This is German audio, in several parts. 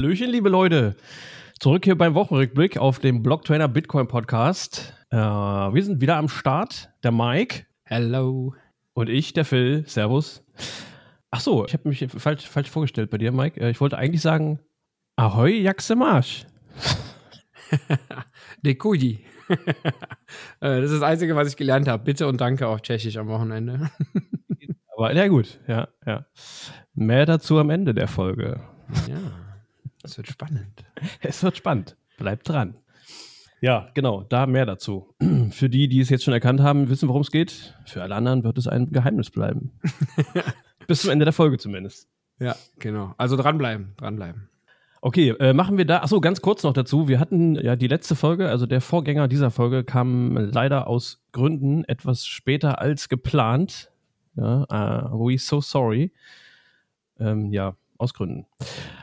Hallöchen, liebe Leute. Zurück hier beim Wochenrückblick auf dem Blocktrainer Bitcoin Podcast. Äh, wir sind wieder am Start. Der Mike. Hello. Und ich, der Phil. Servus. Ach so, ich habe mich falsch, falsch vorgestellt bei dir, Mike. Äh, ich wollte eigentlich sagen, Ahoi, Jaxe Marsch. Dekuji. Äh, das ist das Einzige, was ich gelernt habe. Bitte und danke auf Tschechisch am Wochenende. Aber ja gut, ja, ja. Mehr dazu am Ende der Folge. Ja, es wird spannend. Es wird spannend. Bleibt dran. Ja, genau, da mehr dazu. Für die, die es jetzt schon erkannt haben, wissen, worum es geht. Für alle anderen wird es ein Geheimnis bleiben. Bis zum Ende der Folge zumindest. Ja, genau. Also dranbleiben, dranbleiben. Okay, äh, machen wir da. Achso, ganz kurz noch dazu. Wir hatten ja die letzte Folge, also der Vorgänger dieser Folge, kam leider aus Gründen etwas später als geplant. Ja, uh, we so sorry. Ähm, ja, aus Gründen.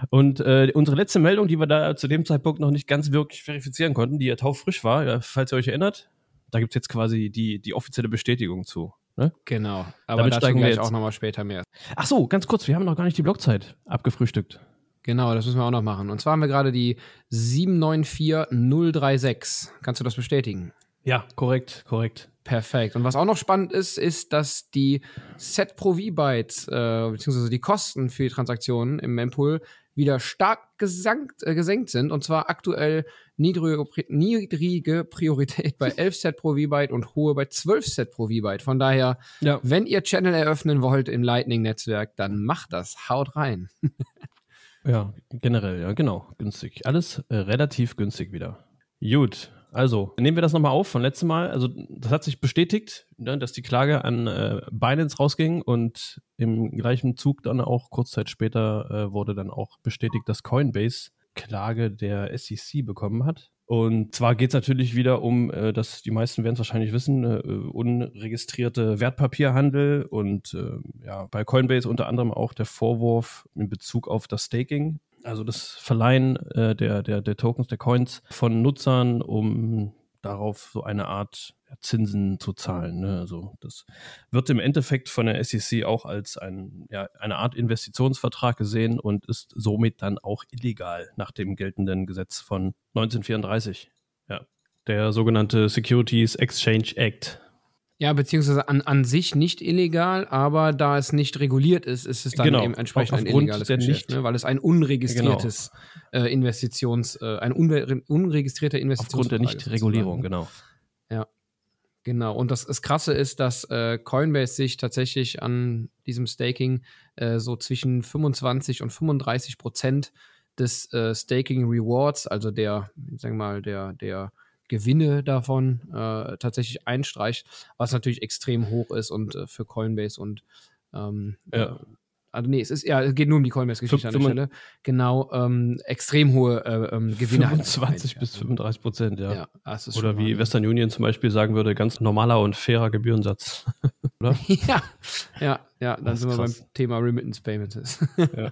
Und äh, unsere letzte Meldung, die wir da zu dem Zeitpunkt noch nicht ganz wirklich verifizieren konnten, die ja taufrisch war, falls ihr euch erinnert, da gibt es jetzt quasi die, die offizielle Bestätigung zu. Ne? Genau, aber Damit steigen wir jetzt auch nochmal später mehr. Ach so, ganz kurz, wir haben noch gar nicht die Blockzeit abgefrühstückt. Genau, das müssen wir auch noch machen. Und zwar haben wir gerade die 794036. Kannst du das bestätigen? Ja, korrekt, korrekt. Perfekt. Und was auch noch spannend ist, ist, dass die Set pro V-Byte, äh, beziehungsweise die Kosten für die Transaktionen im Mempool wieder stark gesankt, äh, gesenkt sind. Und zwar aktuell niedrige, niedrige Priorität bei 11 Set pro V-Byte und hohe bei 12 Set pro V-Byte. Von daher, ja. wenn ihr Channel eröffnen wollt im Lightning-Netzwerk, dann macht das. Haut rein. Ja, generell, ja, genau. Günstig. Alles äh, relativ günstig wieder. Gut, also nehmen wir das nochmal auf von letztem Mal. Also, das hat sich bestätigt, ne, dass die Klage an äh, Binance rausging und im gleichen Zug dann auch kurz Zeit später äh, wurde dann auch bestätigt, dass Coinbase Klage der SEC bekommen hat. Und zwar geht es natürlich wieder um, äh, dass die meisten werden es wahrscheinlich wissen, äh, unregistrierte Wertpapierhandel und äh, ja, bei Coinbase unter anderem auch der Vorwurf in Bezug auf das Staking, also das Verleihen äh, der, der, der Tokens, der Coins von Nutzern, um darauf so eine Art Zinsen zu zahlen. Ne? Also das wird im Endeffekt von der SEC auch als ein, ja, eine Art Investitionsvertrag gesehen und ist somit dann auch illegal nach dem geltenden Gesetz von 1934. Ja, der sogenannte Securities Exchange Act. Ja, beziehungsweise an, an sich nicht illegal, aber da es nicht reguliert ist, ist es dann genau, eben entsprechend ein illegales Geschäft, ne? weil es ein unregistriertes genau. äh, Investitions, äh, ein unre unregistrierter Investitionsvertrag Aufgrund der Nichtregulierung, genau. Ja, genau. Und das, das Krasse ist, dass äh, Coinbase sich tatsächlich an diesem Staking äh, so zwischen 25 und 35 Prozent des äh, Staking Rewards, also der, sagen wir mal, der, der Gewinne davon äh, tatsächlich einstreicht, was natürlich extrem hoch ist und äh, für Coinbase und ähm, ja. Äh, also nee, es ist ja, es geht nur um die Coinbase-Geschichte an der Stelle. Genau, ähm, extrem hohe äh, ähm, Gewinne. 25 halt bis 35 Prozent, ja. ja das ist Oder wie Western Union zum Beispiel sagen würde, ganz normaler und fairer Gebührensatz. Oder? ja, ja, ja, dann sind wir beim Thema Remittance Payments. ja.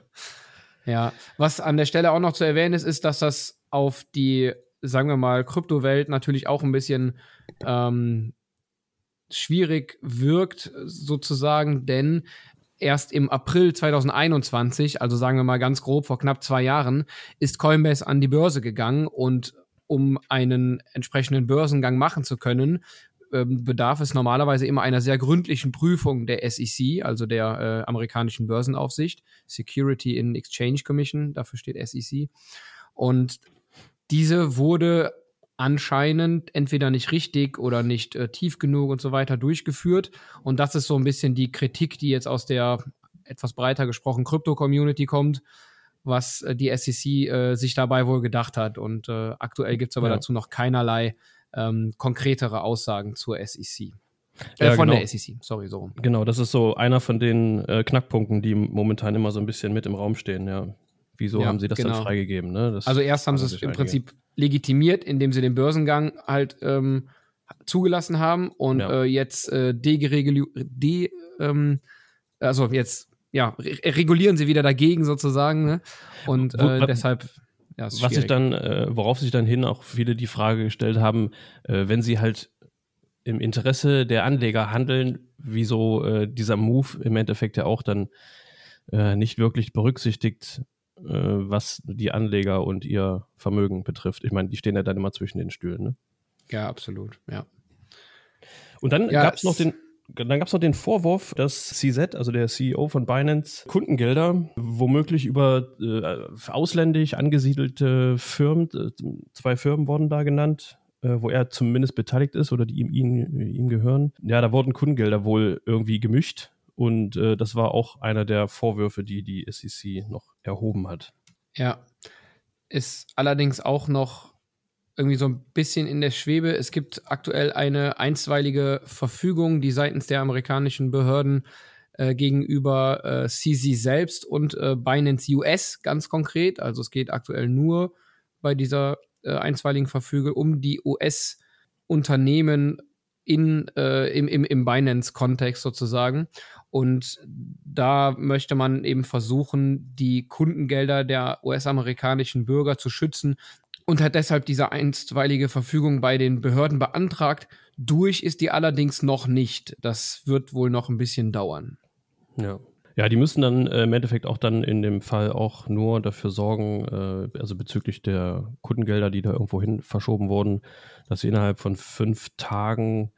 ja, was an der Stelle auch noch zu erwähnen ist, ist, dass das auf die sagen wir mal, Kryptowelt natürlich auch ein bisschen ähm, schwierig wirkt, sozusagen, denn erst im April 2021, also sagen wir mal ganz grob vor knapp zwei Jahren, ist Coinbase an die Börse gegangen und um einen entsprechenden Börsengang machen zu können, ähm, bedarf es normalerweise immer einer sehr gründlichen Prüfung der SEC, also der äh, amerikanischen Börsenaufsicht, Security in Exchange Commission, dafür steht SEC. Und diese wurde anscheinend entweder nicht richtig oder nicht äh, tief genug und so weiter durchgeführt. Und das ist so ein bisschen die Kritik, die jetzt aus der etwas breiter gesprochen Krypto-Community kommt, was äh, die SEC äh, sich dabei wohl gedacht hat. Und äh, aktuell gibt es aber ja. dazu noch keinerlei ähm, konkretere Aussagen zur SEC. Äh, ja, von genau. der SEC, sorry, so rum. Genau, das ist so einer von den äh, Knackpunkten, die momentan immer so ein bisschen mit im Raum stehen, ja. Wieso ja, haben sie das genau. dann freigegeben? Ne? also erst haben sie es im Prinzip legitimiert, indem sie den Börsengang halt ähm, zugelassen haben und ja. äh, jetzt äh, de, ähm, also jetzt ja re regulieren sie wieder dagegen sozusagen ne? und äh, deshalb ja, was sich dann äh, worauf sich dann hin auch viele die Frage gestellt haben, äh, wenn sie halt im Interesse der Anleger handeln, wieso äh, dieser Move im Endeffekt ja auch dann nicht wirklich berücksichtigt was die Anleger und ihr Vermögen betrifft. Ich meine, die stehen ja dann immer zwischen den Stühlen. Ne? Ja, absolut, ja. Und dann ja, gab es noch den, dann gab es noch den Vorwurf, dass CZ, also der CEO von Binance, Kundengelder womöglich über äh, ausländisch angesiedelte Firmen, äh, zwei Firmen wurden da genannt, äh, wo er zumindest beteiligt ist oder die ihm, ihm, ihm gehören. Ja, da wurden Kundengelder wohl irgendwie gemischt und äh, das war auch einer der Vorwürfe, die die SEC noch erhoben hat. Ja, ist allerdings auch noch irgendwie so ein bisschen in der Schwebe. Es gibt aktuell eine einstweilige Verfügung, die seitens der amerikanischen Behörden äh, gegenüber äh, CZ selbst und äh, Binance US ganz konkret. Also es geht aktuell nur bei dieser äh, einstweiligen Verfügung um die US-Unternehmen äh, im, im, im Binance-Kontext sozusagen. Und da möchte man eben versuchen, die Kundengelder der US-amerikanischen Bürger zu schützen und hat deshalb diese einstweilige Verfügung bei den Behörden beantragt. Durch ist die allerdings noch nicht. Das wird wohl noch ein bisschen dauern. Ja. Ja, die müssen dann äh, im Endeffekt auch dann in dem Fall auch nur dafür sorgen, äh, also bezüglich der Kundengelder, die da irgendwo hin verschoben wurden, dass sie innerhalb von fünf Tagen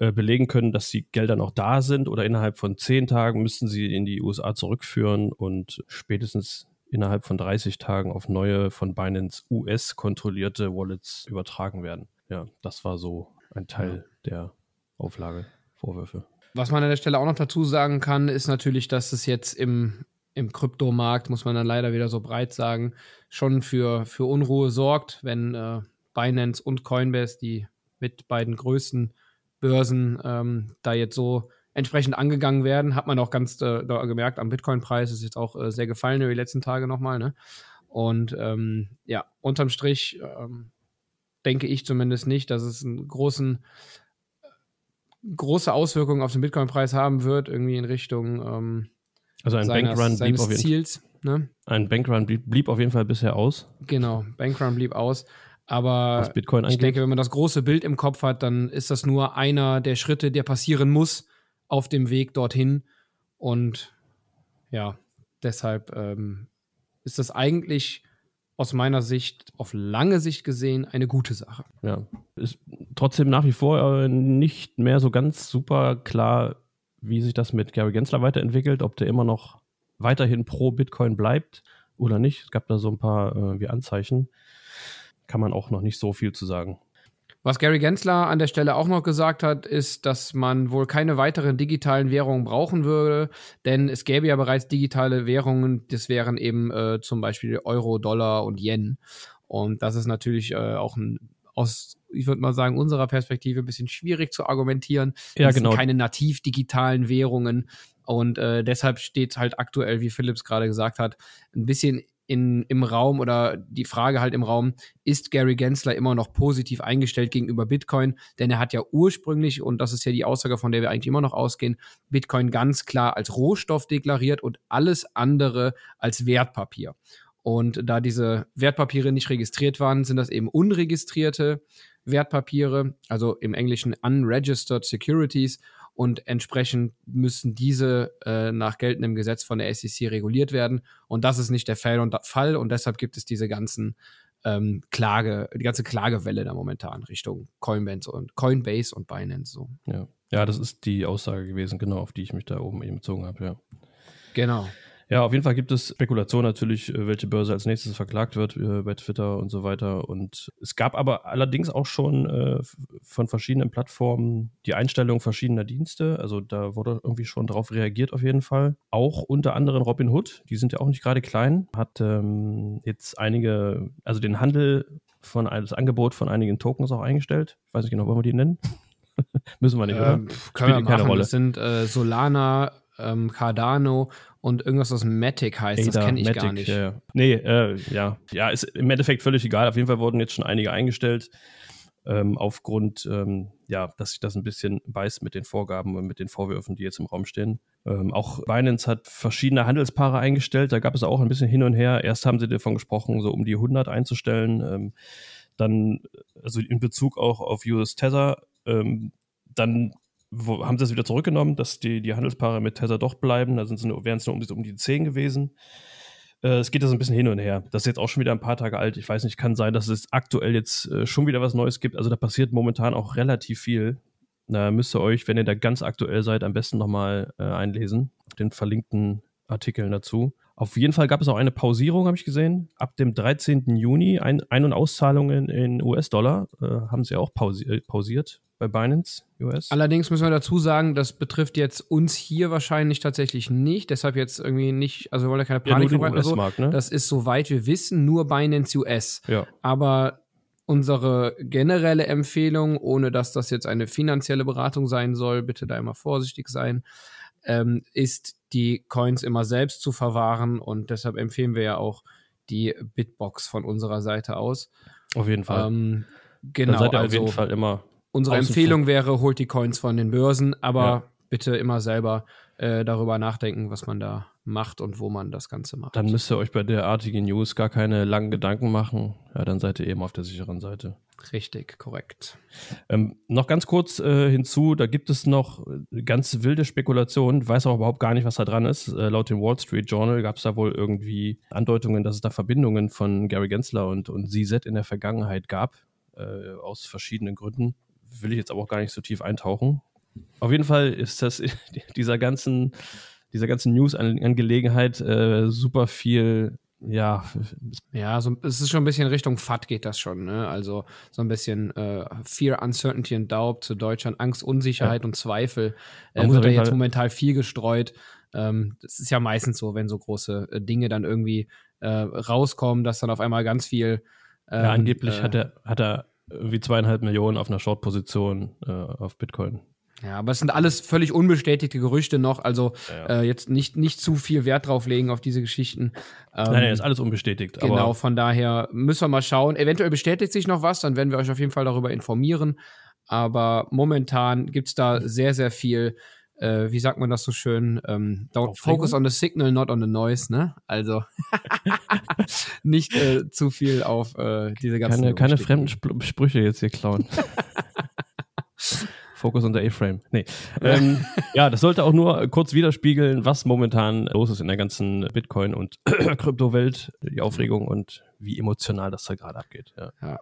äh, belegen können, dass die Gelder noch da sind oder innerhalb von zehn Tagen müssten sie in die USA zurückführen und spätestens innerhalb von 30 Tagen auf neue von Binance US kontrollierte Wallets übertragen werden. Ja, das war so ein Teil ja. der Auflage, Vorwürfe. Was man an der Stelle auch noch dazu sagen kann, ist natürlich, dass es jetzt im, im Kryptomarkt, muss man dann leider wieder so breit sagen, schon für, für Unruhe sorgt, wenn äh, Binance und Coinbase, die mit beiden größten Börsen, ähm, da jetzt so entsprechend angegangen werden. Hat man auch ganz äh, gemerkt, am Bitcoin-Preis ist jetzt auch äh, sehr gefallen über die letzten Tage nochmal. Ne? Und ähm, ja, unterm Strich ähm, denke ich zumindest nicht, dass es einen großen, große Auswirkungen auf den Bitcoin-Preis haben wird, irgendwie in Richtung ähm, also ein seines, Bankrun blieb auf jeden Ziels. Ne? Ein Bankrun blieb, blieb auf jeden Fall bisher aus. Genau, Bankrun blieb aus. Aber ich denke, wenn man das große Bild im Kopf hat, dann ist das nur einer der Schritte, der passieren muss, auf dem Weg dorthin. Und ja, deshalb ähm, ist das eigentlich aus meiner Sicht auf lange Sicht gesehen eine gute Sache. Ja, ist trotzdem nach wie vor äh, nicht mehr so ganz super klar, wie sich das mit Gary Gensler weiterentwickelt, ob der immer noch weiterhin pro Bitcoin bleibt oder nicht. Es gab da so ein paar äh, wie Anzeichen. Kann man auch noch nicht so viel zu sagen. Was Gary Gensler an der Stelle auch noch gesagt hat, ist, dass man wohl keine weiteren digitalen Währungen brauchen würde, denn es gäbe ja bereits digitale Währungen, das wären eben äh, zum Beispiel Euro, Dollar und Yen. Und das ist natürlich äh, auch ein, aus, ich würde mal sagen, unserer Perspektive ein bisschen schwierig zu argumentieren. Ja, das genau. sind keine nativ digitalen Währungen. Und äh, deshalb steht halt aktuell, wie Philips gerade gesagt hat, ein bisschen in, im Raum oder die Frage halt im Raum, ist Gary Gensler immer noch positiv eingestellt gegenüber Bitcoin? Denn er hat ja ursprünglich, und das ist ja die Aussage, von der wir eigentlich immer noch ausgehen, Bitcoin ganz klar als Rohstoff deklariert und alles andere als Wertpapier. Und da diese Wertpapiere nicht registriert waren, sind das eben unregistrierte Wertpapiere, also im Englischen unregistered securities und entsprechend müssen diese äh, nach geltendem Gesetz von der SEC reguliert werden. Und das ist nicht der Fall und, Fall und deshalb gibt es diese ganzen ähm, Klage, die ganze Klagewelle da momentan Richtung Coinbase und Coinbase und Binance so. Ja. ja, das ist die Aussage gewesen, genau, auf die ich mich da oben eben bezogen habe, ja. Genau. Ja, auf jeden Fall gibt es Spekulation natürlich, äh, welche Börse als nächstes verklagt wird äh, bei Twitter und so weiter. Und es gab aber allerdings auch schon äh, von verschiedenen Plattformen die Einstellung verschiedener Dienste. Also da wurde irgendwie schon darauf reagiert auf jeden Fall. Auch unter anderem Robin Hood, die sind ja auch nicht gerade klein, hat ähm, jetzt einige, also den Handel von das Angebot von einigen Tokens auch eingestellt. Ich weiß nicht genau, wollen wir die nennen? Müssen wir nicht, ähm, oder? Können wir machen. Rolle. Das sind äh, Solana, ähm, Cardano und irgendwas, was Matic heißt. Ada, das kenne ich Matic, gar nicht. Ja. Nee, äh, ja. Ja, ist im Endeffekt völlig egal. Auf jeden Fall wurden jetzt schon einige eingestellt. Ähm, aufgrund, ähm, ja, dass sich das ein bisschen beißt mit den Vorgaben und mit den Vorwürfen, die jetzt im Raum stehen. Ähm, auch Binance hat verschiedene Handelspaare eingestellt. Da gab es auch ein bisschen hin und her. Erst haben sie davon gesprochen, so um die 100 einzustellen. Ähm, dann, also in Bezug auch auf US Tether. Ähm, dann wo, haben sie es wieder zurückgenommen, dass die, die Handelspaare mit Tether doch bleiben. Da wären es nur um, um die 10 gewesen. Äh, es geht ja so ein bisschen hin und her. Das ist jetzt auch schon wieder ein paar Tage alt. Ich weiß nicht, kann sein, dass es aktuell jetzt äh, schon wieder was Neues gibt. Also da passiert momentan auch relativ viel. Da müsst ihr euch, wenn ihr da ganz aktuell seid, am besten nochmal äh, einlesen. Den verlinkten Artikeln dazu. Auf jeden Fall gab es auch eine Pausierung, habe ich gesehen. Ab dem 13. Juni Ein-, Ein und Auszahlungen in US-Dollar äh, haben sie auch pausi pausiert bei Binance US. Allerdings müssen wir dazu sagen, das betrifft jetzt uns hier wahrscheinlich tatsächlich nicht. Deshalb jetzt irgendwie nicht, also wir wollen ja keine Panik ja, verbreiten. So. Ne? Das ist, soweit wir wissen, nur Binance US. Ja. Aber unsere generelle Empfehlung, ohne dass das jetzt eine finanzielle Beratung sein soll, bitte da immer vorsichtig sein, ähm, ist die Coins immer selbst zu verwahren und deshalb empfehlen wir ja auch die Bitbox von unserer Seite aus. Auf jeden Fall. Ähm, genau. Dann seid ihr also, auf jeden Fall immer. Unsere Empfehlung wäre, holt die Coins von den Börsen, aber ja. bitte immer selber äh, darüber nachdenken, was man da macht und wo man das Ganze macht. Dann müsst ihr euch bei derartigen News gar keine langen Gedanken machen. Ja, dann seid ihr eben auf der sicheren Seite. Richtig, korrekt. Ähm, noch ganz kurz äh, hinzu, da gibt es noch äh, ganz wilde Spekulationen, weiß auch überhaupt gar nicht, was da dran ist. Äh, laut dem Wall Street Journal gab es da wohl irgendwie Andeutungen, dass es da Verbindungen von Gary Gensler und, und ZZ in der Vergangenheit gab, äh, aus verschiedenen Gründen. Will ich jetzt aber auch gar nicht so tief eintauchen. Auf jeden Fall ist das dieser ganzen, dieser ganzen News-Angelegenheit äh, super viel ja. Ja, so, es ist schon ein bisschen Richtung FAT geht das schon, ne? Also so ein bisschen äh, Fear, Uncertainty and Doubt zu Deutschland, Angst, Unsicherheit ja. und Zweifel. Äh, wird da jetzt momentan viel gestreut. Ähm, das ist ja meistens so, wenn so große äh, Dinge dann irgendwie äh, rauskommen, dass dann auf einmal ganz viel. Ähm, ja, angeblich äh, hat er, hat er irgendwie zweieinhalb Millionen auf einer Short-Position äh, auf Bitcoin. Ja, aber es sind alles völlig unbestätigte Gerüchte noch, also ja. äh, jetzt nicht, nicht zu viel Wert drauf legen auf diese Geschichten. Ähm, nein, nein, ist alles unbestätigt. Genau, von daher müssen wir mal schauen. Eventuell bestätigt sich noch was, dann werden wir euch auf jeden Fall darüber informieren. Aber momentan gibt es da sehr, sehr viel, äh, wie sagt man das so schön? Ähm, don't focus on the signal, not on the noise, ne? Also nicht äh, zu viel auf äh, diese ganzen. Keine, keine fremden Sp Sprüche jetzt hier klauen. Focus on the A-Frame. Nee. Ähm, ja, das sollte auch nur kurz widerspiegeln, was momentan los ist in der ganzen Bitcoin- und Kryptowelt, die Aufregung und wie emotional das da gerade abgeht. Ja. ja.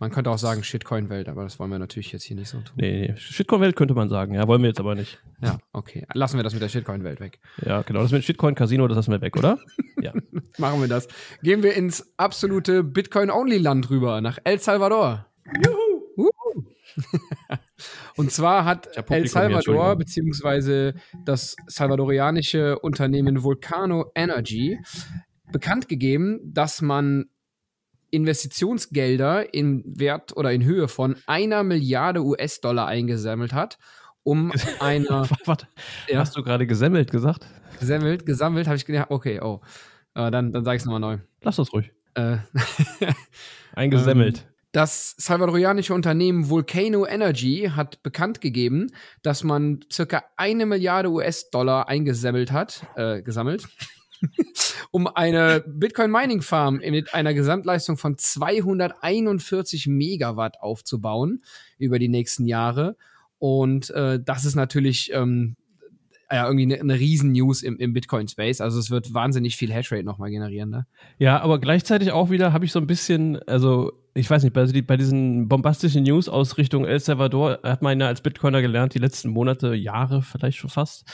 Man könnte auch sagen Shitcoin-Welt, aber das wollen wir natürlich jetzt hier nicht so tun. Nee, nee. Shitcoin-Welt könnte man sagen, ja, wollen wir jetzt aber nicht. Ja, okay. Lassen wir das mit der Shitcoin-Welt weg. Ja, genau. Das mit Shitcoin-Casino, das lassen wir weg, oder? ja. Machen wir das. Gehen wir ins absolute Bitcoin-Only-Land rüber, nach El Salvador. Juhu! Uh. Und zwar hat El Salvador beziehungsweise das salvadorianische Unternehmen Volcano Energy bekannt gegeben, dass man Investitionsgelder in Wert oder in Höhe von einer Milliarde US-Dollar eingesammelt hat, um einer. Warte, ja? hast du gerade gesammelt gesagt? Gesammelt, gesammelt, habe ich gedacht, okay, oh. Äh, dann dann sage ich es nochmal neu. Lass das ruhig. Äh, Eingesammelt. Ähm, das salvadorianische Unternehmen Volcano Energy hat bekannt gegeben, dass man circa eine Milliarde US-Dollar eingesammelt hat, äh, gesammelt, um eine Bitcoin-Mining-Farm mit einer Gesamtleistung von 241 Megawatt aufzubauen über die nächsten Jahre. Und äh, das ist natürlich ähm, ja, irgendwie eine, eine Riesen-News im, im Bitcoin-Space. Also es wird wahnsinnig viel Hashrate nochmal generieren. Ne? Ja, aber gleichzeitig auch wieder habe ich so ein bisschen, also ich weiß nicht, bei, bei diesen bombastischen News aus Richtung El Salvador hat man ja als Bitcoiner gelernt, die letzten Monate, Jahre vielleicht schon fast,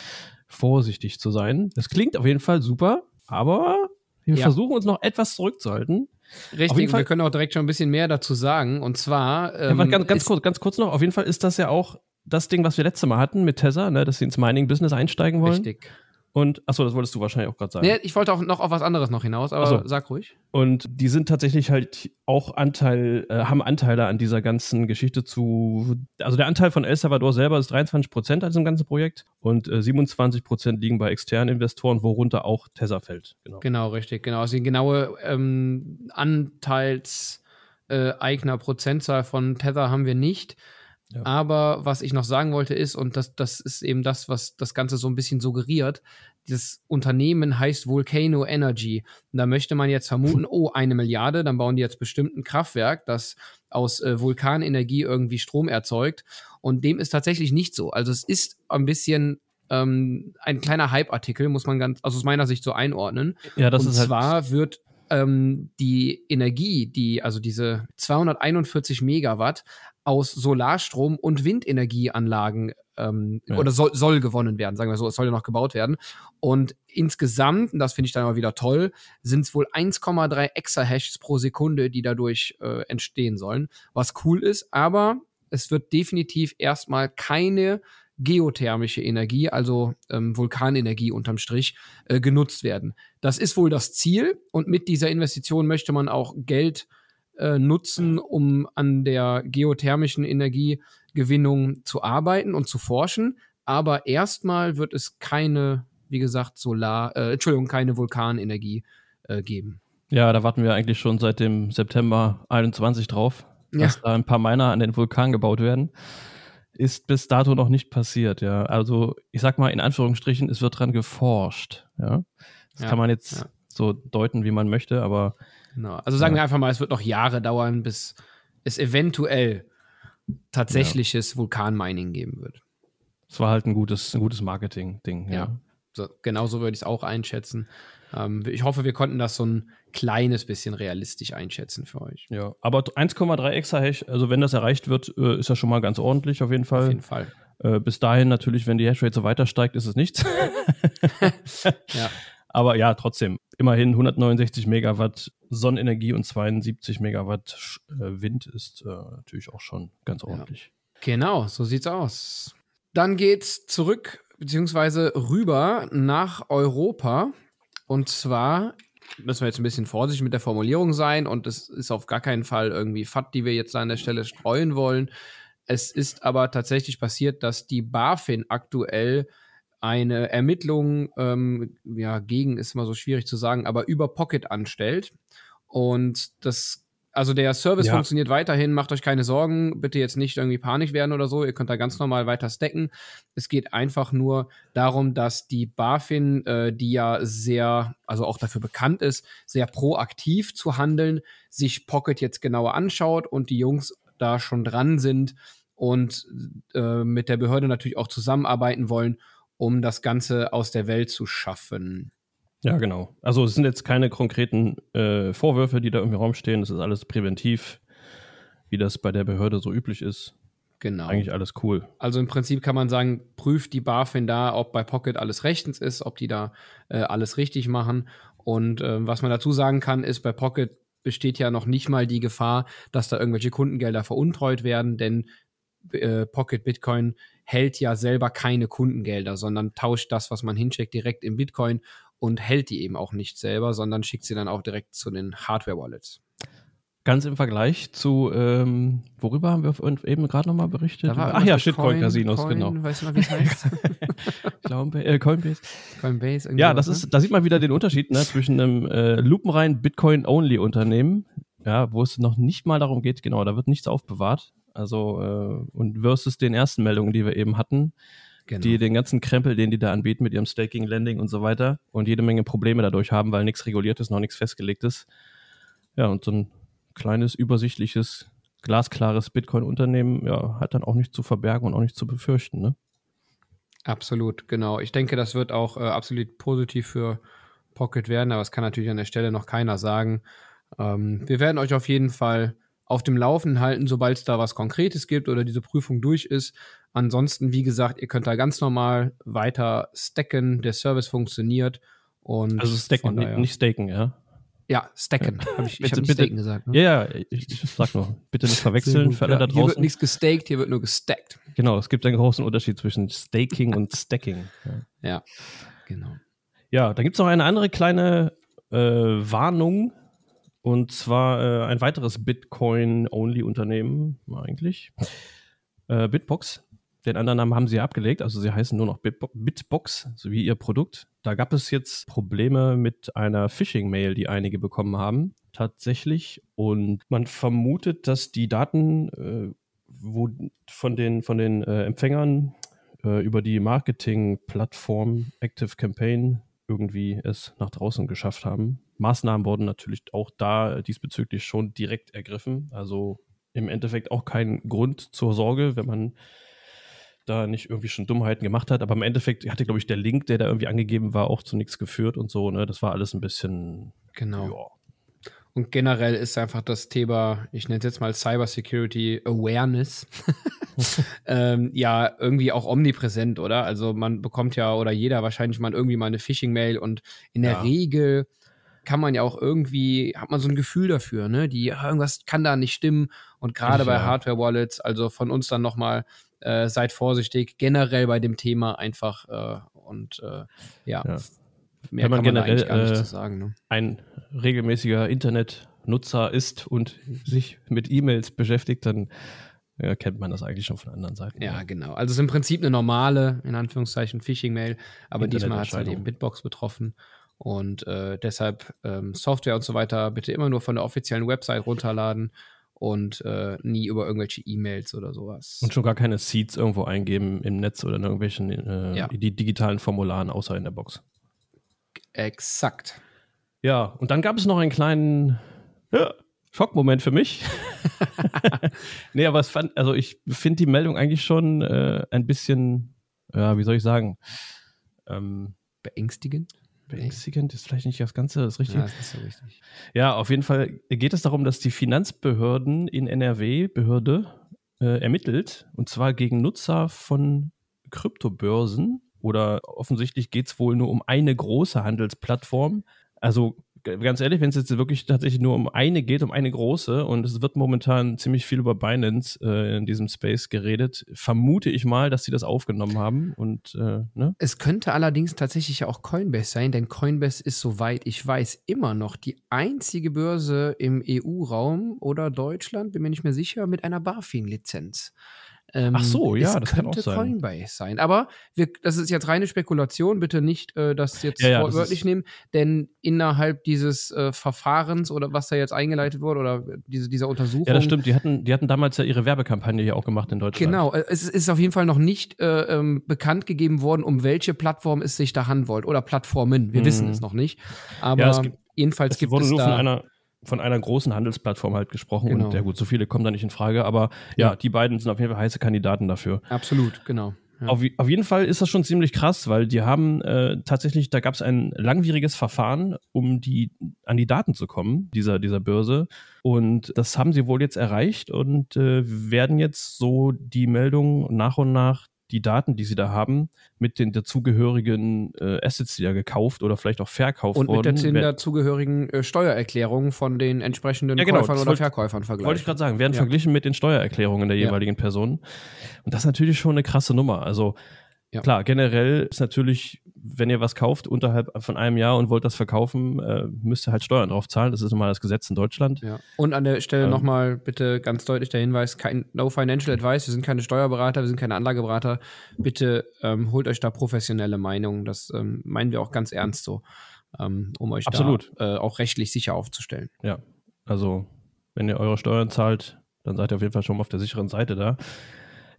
vorsichtig zu sein. Das klingt auf jeden Fall super, aber wir ja. versuchen uns noch etwas zurückzuhalten. Richtig, wir können auch direkt schon ein bisschen mehr dazu sagen. Und zwar. Ähm, ja, ganz, ganz, kurz, ganz kurz noch, auf jeden Fall ist das ja auch das Ding, was wir letztes Mal hatten mit Tether, ne, dass sie ins Mining-Business einsteigen wollen. Richtig. Und, achso, das wolltest du wahrscheinlich auch gerade sagen. Nee, ich wollte auch noch auf was anderes noch hinaus, aber so. sag ruhig. Und die sind tatsächlich halt auch Anteil, äh, haben Anteile an dieser ganzen Geschichte zu, also der Anteil von El Salvador selber ist 23 Prozent an diesem ganzen Projekt und äh, 27 Prozent liegen bei externen Investoren, worunter auch Tether fällt. Genau, genau richtig, genau. Also die genaue ähm, Anteilseigner Prozentzahl von Tether haben wir nicht. Aber was ich noch sagen wollte ist, und das, das ist eben das, was das Ganze so ein bisschen suggeriert, das Unternehmen heißt Volcano Energy. Und da möchte man jetzt vermuten, oh, eine Milliarde, dann bauen die jetzt bestimmt ein Kraftwerk, das aus äh, Vulkanenergie irgendwie Strom erzeugt. Und dem ist tatsächlich nicht so. Also es ist ein bisschen ähm, ein kleiner Hype-Artikel, muss man ganz, also aus meiner Sicht so einordnen. Ja, das Und ist halt zwar wird ähm, die Energie, die, also diese 241 Megawatt aus Solarstrom und Windenergieanlagen ähm, Ja. oder soll, soll gewonnen werden, sagen wir so, es soll ja noch gebaut werden. Und insgesamt, und das finde ich dann mal wieder toll, sind es wohl 1,3 Exahashes pro Sekunde, die dadurch äh, entstehen sollen, was cool ist, aber es wird definitiv erstmal keine geothermische Energie, also ähm, Vulkanenergie unterm Strich, äh, genutzt werden. Das ist wohl das Ziel und mit dieser Investition möchte man auch Geld äh, nutzen, um an der geothermischen Energiegewinnung zu arbeiten und zu forschen. Aber erstmal wird es keine, wie gesagt, Solar, äh, Entschuldigung, keine Vulkanenergie äh, geben. Ja, da warten wir eigentlich schon seit dem September 21 drauf, Ja. dass da ein paar Miner an den Vulkan gebaut werden. Ist bis dato noch nicht passiert, ja. Also, ich sag mal in Anführungsstrichen, es wird dran geforscht, ja. Das Ja, kann man jetzt ja. so deuten, wie man möchte, aber Genau. Also sagen Ja. wir einfach mal, es wird noch Jahre dauern, bis es eventuell tatsächliches Vulkanmining geben wird. es war halt ein gutes, ein gutes Marketing-Ding, ja. So, genauso würde ich es auch einschätzen. Ähm, ich hoffe, wir konnten das so ein kleines bisschen realistisch einschätzen für euch. Ja, aber 1,3 Exahash, also wenn das erreicht wird, äh, ist das schon mal ganz ordentlich auf jeden Fall. Auf jeden Fall. Äh, bis dahin natürlich, wenn die Hashrate so weiter steigt, ist es nichts. Ja. Aber ja, trotzdem, immerhin 169 Megawatt Sonnenenergie und 72 Megawatt äh, Wind ist äh, natürlich auch schon ganz ordentlich. Genau, so sieht's aus. Dann geht's zurück beziehungsweise rüber nach Europa. Und zwar müssen wir jetzt ein bisschen vorsichtig mit der Formulierung sein und es ist auf gar keinen Fall irgendwie FAT, die wir jetzt an der Stelle streuen wollen. Es ist aber tatsächlich passiert, dass die BaFin aktuell eine Ermittlung, ähm, ja, gegen ist immer so schwierig zu sagen, aber über Pocket anstellt. Und das, also der Service Ja. funktioniert weiterhin, macht euch keine Sorgen, bitte jetzt nicht irgendwie panisch werden oder so, ihr könnt da ganz normal weiter stacken. Es geht einfach nur darum, dass die BaFin, äh, die ja sehr, also auch dafür bekannt ist, sehr proaktiv zu handeln, sich Pocket jetzt genauer anschaut und die Jungs da schon dran sind und äh, mit der Behörde natürlich auch zusammenarbeiten wollen, um das Ganze aus der Welt zu schaffen. Ja, genau. Also es sind jetzt keine konkreten äh, Vorwürfe, die da im Raum stehen. Es ist alles präventiv, wie das bei der Behörde so üblich ist. Genau. Eigentlich alles cool. Also im Prinzip kann man sagen, prüft die BaFin da, ob bei Pocket alles rechtens ist, ob die da äh, alles richtig machen. Und äh, was man dazu sagen kann, ist, bei Pocket besteht ja noch nicht mal die Gefahr, dass da irgendwelche Kundengelder veruntreut werden, denn äh, Pocket Bitcoin hält ja selber keine Kundengelder, sondern tauscht das, was man hinschickt, direkt in Bitcoin und hält die eben auch nicht selber, sondern schickt sie dann auch direkt zu den Hardware-Wallets. Ganz im Vergleich zu, ähm, worüber haben wir eben gerade nochmal berichtet? Ach ja, Shitcoin-Casinos, Coin, genau. Weißt du noch, wie es heißt? Glaube, äh, Coinbase. Coinbase. Ja, das sowas, ne? ist, da sieht man wieder den Unterschied ne, zwischen einem äh, lupenrein Bitcoin-Only-Unternehmen, ja, wo es noch nicht mal darum geht, genau, da wird nichts aufbewahrt. Also, äh, und versus den ersten Meldungen, die wir eben hatten, Genau. die den ganzen Krempel, den die da anbieten mit ihrem Staking, Lending und so weiter und jede Menge Probleme dadurch haben, weil nichts reguliert ist, noch nichts festgelegt ist. Ja, und so ein kleines, übersichtliches, glasklares Bitcoin-Unternehmen, ja, hat dann auch nichts zu verbergen und auch nichts zu befürchten, ne? Absolut, genau. Ich denke, das wird auch äh, absolut positiv für Pocket werden, aber das kann natürlich an der Stelle noch keiner sagen. Ähm, wir werden euch auf jeden Fall auf dem Laufenden halten, sobald es da was Konkretes gibt oder diese Prüfung durch ist. Ansonsten, wie gesagt, ihr könnt da ganz normal weiter stacken. Der Service funktioniert. Und Also staken, von daher- nicht staken, ja? Ja, stacken. Hab ich ich Bitte- habe nicht bitte- staken gesagt. Ne? Ja, ja, ich, ich sag nur, bitte nicht verwechseln für alle Ja, da Hier wird draußen. nichts gestaked, hier wird nur gestackt. Genau, es gibt einen großen Unterschied zwischen Staking und Stacking. Ja, Ja, genau. ja da gibt es noch eine andere kleine äh, Warnung. Und zwar äh, ein weiteres Bitcoin-Only-Unternehmen, eigentlich. Äh, Bitbox. Den anderen Namen haben sie ja abgelegt, also sie heißen nur noch Bitbo Bitbox, so wie ihr Produkt. Da gab es jetzt Probleme mit einer Phishing-Mail, die einige bekommen haben, tatsächlich. Und man vermutet, dass die Daten äh, wo von den, von den äh, Empfängern äh, über die Marketing-Plattform Active Campaign irgendwie es nach draußen geschafft haben. Maßnahmen wurden natürlich auch da diesbezüglich schon direkt ergriffen. Also im Endeffekt auch kein Grund zur Sorge, wenn man da nicht irgendwie schon Dummheiten gemacht hat. Aber im Endeffekt hatte, glaube ich, der Link, der da irgendwie angegeben war, auch zu nichts geführt und so. Ne? Das war alles ein bisschen. Genau. Ja. Und generell ist einfach das Thema, ich nenne es jetzt mal Cybersecurity Awareness, ähm, ja, irgendwie auch omnipräsent, oder? Also man bekommt ja, oder jeder wahrscheinlich mal irgendwie mal eine Phishing-Mail und in der ja. Regel kann man ja auch irgendwie, hat man so ein Gefühl dafür, ne? Die, irgendwas kann da nicht stimmen. Und gerade bei Hardware-Wallets, also von uns dann nochmal, äh, seid vorsichtig, generell bei dem Thema einfach äh, und äh, ja, ja. Mehr Wenn man, kann man generell gar nicht äh, sagen. Ne? ein regelmäßiger Internetnutzer ist und sich mit E-Mails beschäftigt, dann ja, kennt man das eigentlich schon von anderen Seiten. Ja, genau. Also es ist im Prinzip eine normale, in Anführungszeichen, Phishing-Mail, aber diesmal hat es halt eben Bitbox betroffen. Und äh, deshalb ähm, Software und so weiter bitte immer nur von der offiziellen Website runterladen und äh, nie über irgendwelche E-Mails oder sowas. Und schon gar keine Seeds irgendwo eingeben im Netz oder in irgendwelchen äh, ja. die digitalen Formularen, außer in der Box. Exakt. Ja, und dann gab es noch einen kleinen ja, Schockmoment für mich. nee, aber es fand, also ich finde die Meldung eigentlich schon äh, ein bisschen, ja, wie soll ich sagen, ähm, beängstigend. Beängstigend ist vielleicht nicht das Ganze das Richtige. Ja, das ist so richtig. Ja, auf jeden Fall geht es darum, dass die Finanzbehörden in NRW, Behörde, äh, ermittelt, und zwar gegen Nutzer von Kryptobörsen. Oder offensichtlich geht es wohl nur um eine große Handelsplattform. Also ganz ehrlich, wenn es jetzt wirklich tatsächlich nur um eine geht, um eine große, und es wird momentan ziemlich viel über Binance äh, in diesem Space geredet, vermute ich mal, dass sie das aufgenommen haben. Und äh, ne? es könnte allerdings tatsächlich auch Coinbase sein, denn Coinbase ist, soweit ich weiß, immer noch die einzige Börse im EU-Raum oder Deutschland, bin mir nicht mehr sicher, mit einer BaFin-Lizenz. Ähm, Ach so, ja, das könnte kann auch sein. Coinbase sein. Aber wir, das ist jetzt reine Spekulation. Bitte nicht äh, das jetzt ja, ja, wortwörtlich das nehmen, denn innerhalb dieses äh, Verfahrens oder was da jetzt eingeleitet wurde oder diese, dieser Untersuchung. Ja, das stimmt. Die hatten, die hatten damals ja ihre Werbekampagne hier auch gemacht in Deutschland. Genau. Äh, es ist auf jeden Fall noch nicht äh, ähm, bekannt gegeben worden, um welche Plattform es sich da handelt oder Plattformen. Wir hm. wissen es noch nicht. Aber ja, gibt, jedenfalls gibt es da. Einer, von einer großen Handelsplattform halt gesprochen genau. und ja gut, so viele kommen da nicht in Frage, aber ja, ja, die beiden sind auf jeden Fall heiße Kandidaten dafür. Absolut, genau. Ja. Auf, auf, jeden Fall ist das schon ziemlich krass, weil die haben äh, tatsächlich, da gab es ein langwieriges Verfahren, um die an die Daten zu kommen, dieser, dieser Börse. Und das haben sie wohl jetzt erreicht und äh, werden jetzt so die Meldungen nach und nach die Daten, die sie da haben, mit den dazugehörigen äh, Assets, die da gekauft oder vielleicht auch verkauft und wurden. Und mit den dazugehörigen äh, Steuererklärungen von den entsprechenden ja, genau, Käufern oder wollt, Verkäufern vergleichen. Wollte ich gerade sagen, werden ja. verglichen mit den Steuererklärungen der jeweiligen ja. Person. Und das ist natürlich schon eine krasse Nummer. Also ja. Klar, generell ist natürlich, wenn ihr was kauft unterhalb von einem Jahr und wollt das verkaufen, äh, müsst ihr halt Steuern drauf zahlen. Das ist nun mal das Gesetz in Deutschland. Ja. Und an der Stelle ähm, nochmal bitte ganz deutlich der Hinweis: kein, No Financial Advice. Wir sind keine Steuerberater, wir sind keine Anlageberater. Bitte ähm, holt euch da professionelle Meinungen. Das ähm, meinen wir auch ganz ernst so, ähm, um euch Absolut. da äh, auch rechtlich sicher aufzustellen. Ja, also wenn ihr eure Steuern zahlt, dann seid ihr auf jeden Fall schon mal auf der sicheren Seite da.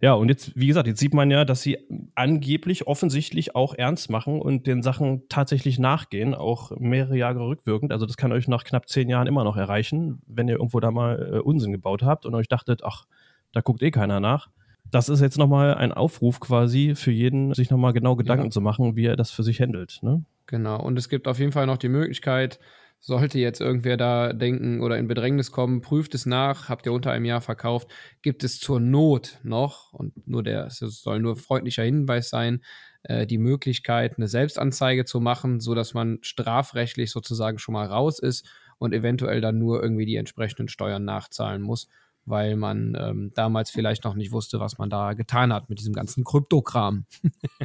Ja, und jetzt, wie gesagt, jetzt sieht man ja, dass sie angeblich offensichtlich auch ernst machen und den Sachen tatsächlich nachgehen, auch mehrere Jahre rückwirkend. Also das kann euch nach knapp zehn Jahren immer noch erreichen, wenn ihr irgendwo da mal äh, Unsinn gebaut habt und euch dachtet, ach, da guckt eh keiner nach. Das ist jetzt nochmal ein Aufruf quasi für jeden, sich nochmal genau Gedanken ja. zu machen, wie er das für sich handelt. Ne? Genau, und es gibt auf jeden Fall noch die Möglichkeit, sollte jetzt irgendwer da denken oder in Bedrängnis kommen, prüft es nach, habt ihr unter einem Jahr verkauft, gibt es zur Not noch, und nur der, es soll nur freundlicher Hinweis sein, äh, die Möglichkeit, eine Selbstanzeige zu machen, sodass man strafrechtlich sozusagen schon mal raus ist und eventuell dann nur irgendwie die entsprechenden Steuern nachzahlen muss, weil man ähm, damals vielleicht noch nicht wusste, was man da getan hat mit diesem ganzen Kryptokram.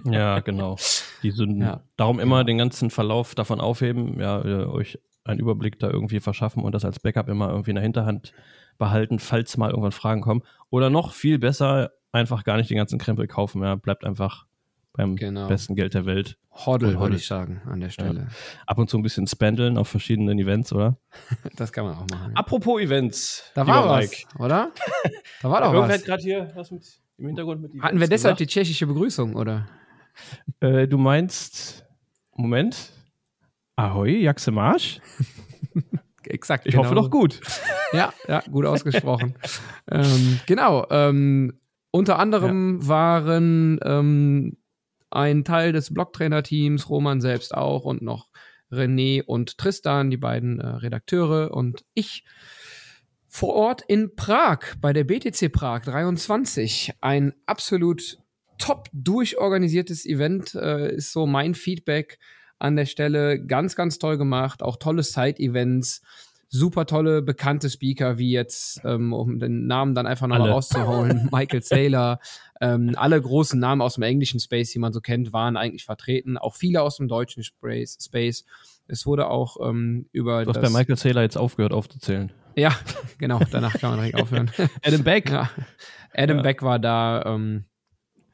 ja, genau. Die Sünden. Ja. Darum immer den ganzen Verlauf davon aufheben, ja, äh, euch einen Überblick da irgendwie verschaffen und das als Backup immer irgendwie in der Hinterhand behalten, falls mal irgendwann Fragen kommen. Oder noch viel besser, einfach gar nicht den ganzen Krempel kaufen. Ja, bleibt einfach beim genau. besten Geld der Welt. Hoddle, würde ich sagen, an der Stelle. Ja. Ab und zu ein bisschen spendeln auf verschiedenen Events, oder? das kann man auch machen. Apropos Events. Da war was, Mike. oder? Da war doch was. gerade hier was mit, im Hintergrund mit Events Hatten wir deshalb gesagt? die tschechische Begrüßung, oder? Äh, du meinst, Moment, Ahoi, Jaxe Marsch. Exakt. Ich genau. hoffe doch gut. Ja, ja, gut ausgesprochen. ähm, genau. Ähm, Unter anderem ja. waren ähm, ein Teil des Blocktrainer-Teams, Roman selbst auch und noch René und Tristan, die beiden äh, Redakteure und ich vor Ort in Prag bei der BTC Prag 23. Ein absolut top durchorganisiertes Event äh, ist so mein Feedback an der Stelle. Ganz, ganz toll gemacht. Auch tolle Side-Events. Super tolle, bekannte Speaker, wie jetzt, ähm, um den Namen dann einfach nochmal rauszuholen, Michael Saylor. Ähm, alle großen Namen aus dem englischen Space, die man so kennt, waren eigentlich vertreten. Auch viele aus dem deutschen Space. Es wurde auch ähm, über. Du hast bei Michael Saylor jetzt aufgehört aufzuzählen. Ja, genau, danach kann man direkt aufhören. Adam Beck. Ja. Adam ja. Beck war da. Ähm,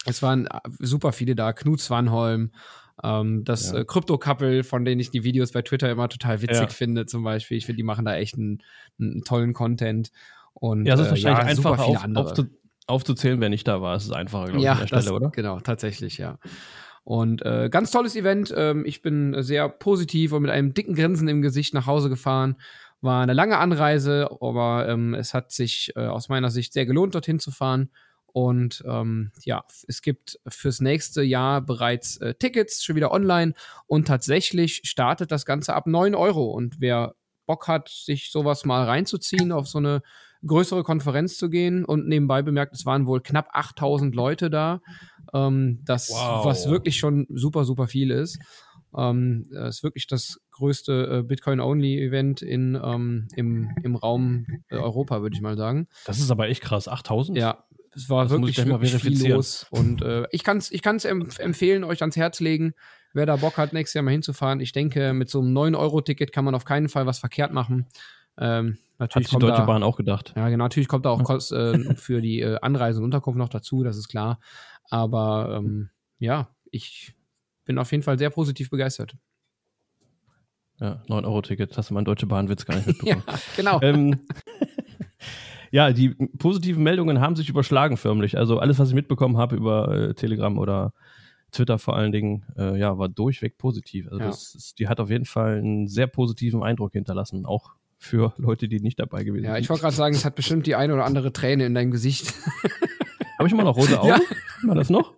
es waren äh, super viele da. Knut Swanholm, ähm, das ja. äh, Crypto-Couple, von denen ich die Videos bei Twitter immer total witzig ja. finde, zum Beispiel. Ich finde, die machen da echt einen, einen, tollen Content. Und, ja, es ist wahrscheinlich äh, ja, einfach auf, aufzu aufzuzählen, wer nicht da war. Es ist einfacher, glaube ich, an der Stelle, oder? Genau, tatsächlich, ja. Und äh, ganz tolles Event. Ähm, ich bin sehr positiv und mit einem dicken Grinsen im Gesicht nach Hause gefahren war eine lange Anreise, aber ähm, es hat sich äh, aus meiner Sicht sehr gelohnt, dorthin zu fahren. Und ähm, ja, es gibt fürs nächste Jahr bereits äh, Tickets, schon wieder online. Und tatsächlich startet das Ganze ab 9 Euro. Und wer Bock hat, sich sowas mal reinzuziehen, auf so eine größere Konferenz zu gehen und nebenbei bemerkt, es waren wohl knapp 8000 Leute da, ähm, das, wow. was wirklich schon super, super viel ist. Ähm, ist wirklich das größte äh, Bitcoin-Only-Event in, ähm, im, im Raum äh, Europa, würde ich mal sagen. Das ist aber echt krass. 8000? Ja, es war das wirklich, wirklich viel los. Und äh, ich kann es ich kann's empfehlen, euch ans Herz legen, wer da Bock hat, nächstes Jahr mal hinzufahren. Ich denke, mit so einem 9-Euro-Ticket kann man auf keinen Fall was verkehrt machen. Ähm, natürlich hat die Deutsche da, Bahn auch gedacht. Ja, genau. Natürlich kommt da auch Kost, äh, für die äh, Anreise und Unterkunft noch dazu, das ist klar. Aber ähm, ja, ich bin auf jeden Fall sehr positiv begeistert. Ja, 9-Euro-Ticket, hast du meinen Deutsche Bahn-Witz gar nicht mitbekommen. ja, genau. Ähm, ja, die positiven Meldungen haben sich überschlagen förmlich. Also alles, was ich mitbekommen habe über äh, Telegram oder Twitter vor allen Dingen, äh, ja, war durchweg positiv. Also ja. das ist, die hat auf jeden Fall einen sehr positiven Eindruck hinterlassen, auch für Leute, die nicht dabei gewesen sind. Ja, ich wollte gerade sagen, es hat bestimmt die eine oder andere Träne in deinem Gesicht. Habe ich immer noch rote Augen? Ja. War das noch?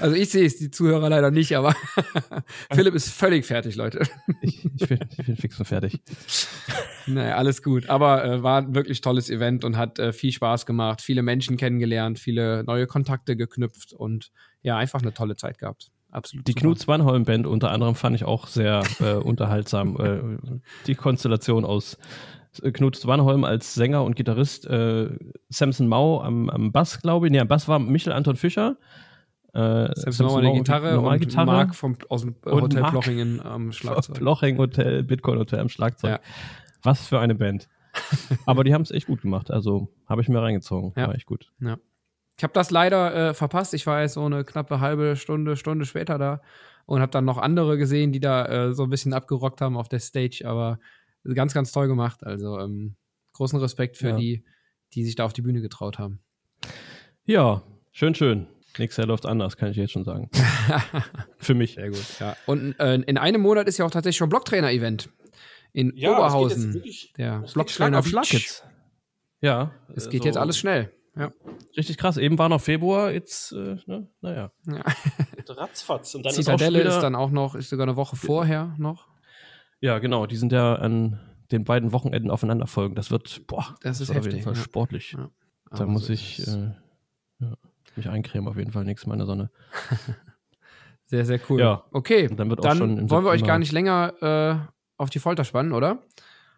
Also ich sehe es, die Zuhörer leider nicht, aber Philipp ist völlig fertig, Leute. ich, ich, bin, ich bin fix und fertig. Naja, alles gut. Aber äh, war ein wirklich tolles Event und hat äh, viel Spaß gemacht, viele Menschen kennengelernt, viele neue Kontakte geknüpft und ja, einfach eine tolle Zeit gehabt. Absolut. Die super. Knut Swanholm Band unter anderem fand ich auch sehr äh, unterhaltsam. Äh, die Konstellation aus Knut Swanholm als Sänger und Gitarrist, äh, Samson Mau am, am Bass, glaube ich. Nee, am Bass war Michel Anton Fischer. Äh, Samson Mau die Gitarre und Gitarre. Mark vom, aus dem Hotel Mark Plochingen am Schlagzeug. Ploching Hotel, Bitcoin Hotel am Schlagzeug. Ja. Was für eine Band. Aber die haben es echt gut gemacht. Also habe ich mir reingezogen. Ja. War echt gut. Ja. Ich habe das leider äh, verpasst. Ich war jetzt so eine knappe halbe Stunde, Stunde später da und habe dann noch andere gesehen, die da äh, so ein bisschen abgerockt haben auf der Stage. Aber ganz, ganz toll gemacht. Also ähm, großen Respekt für ja. die, die sich da auf die Bühne getraut haben. Ja, schön, schön. Nächstes Jahr läuft anders, kann ich jetzt schon sagen. für mich. Sehr gut. Ja. Und äh, in einem Monat ist ja auch tatsächlich schon Blocktrainer-Event in ja, Oberhausen. Wirklich, der Blocktrainer auf Schlag jetzt. Ja. Es geht so jetzt alles schnell. Ja. Richtig krass. Eben war noch Februar, jetzt, äh, ne? naja. Ja. Ratzfatz. Und dann Zitadelle ist, ist, dann auch noch, ist sogar eine Woche vorher noch. Ja, genau. Die sind ja an den beiden Wochenenden aufeinander folgen. Das wird, boah, das, ist heftig, auf jeden Fall ja. sportlich. Ja. Da muss so ich äh, ja, mich eincremen, auf jeden Fall nichts meiner Sonne. sehr, sehr cool. Ja. Okay, dann, wird dann wollen wir euch gar nicht länger äh, auf die Folter spannen, oder?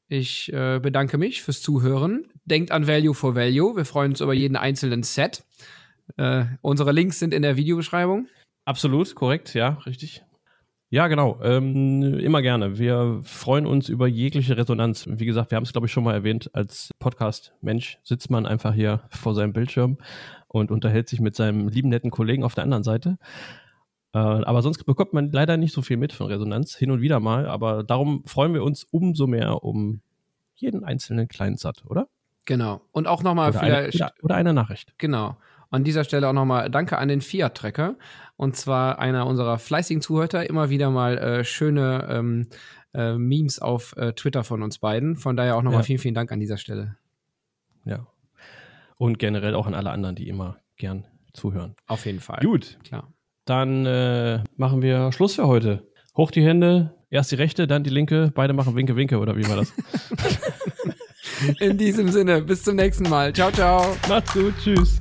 Ich äh, bedanke mich fürs Zuhören. Denkt an Value for Value. Wir freuen uns über jeden einzelnen Set. Äh, unsere Links sind in der Videobeschreibung. Absolut, korrekt, ja, richtig. Ja, genau. Ähm, immer gerne. Wir freuen uns über jegliche Resonanz. Wie gesagt, wir haben es, glaube ich, schon mal erwähnt. Als Podcast-Mensch sitzt man einfach hier vor seinem Bildschirm und unterhält sich mit seinem lieben, netten Kollegen auf der anderen Seite. Äh, aber sonst bekommt man leider nicht so viel mit von Resonanz. Hin und wieder mal. Aber darum freuen wir uns umso mehr um jeden einzelnen kleinen Sat, oder? Genau. Und auch nochmal vielleicht. Eine, oder, oder eine Nachricht. Genau. An dieser Stelle auch nochmal Danke an den Fiat-Tracker. Und zwar einer unserer fleißigen Zuhörer. Immer wieder mal äh, schöne ähm, äh, Memes auf äh, Twitter von uns beiden. Von daher auch nochmal ja. vielen, vielen Dank an dieser Stelle. Ja. Und generell auch an alle anderen, die immer gern zuhören. Auf jeden Fall. Gut. Klar. Dann äh, machen wir Schluss für heute. Hoch die Hände, erst die rechte, dann die linke. Beide machen Winke, Winke, oder wie war das? In diesem Sinne, bis zum nächsten Mal. Ciao, ciao. Macht's gut. Tschüss.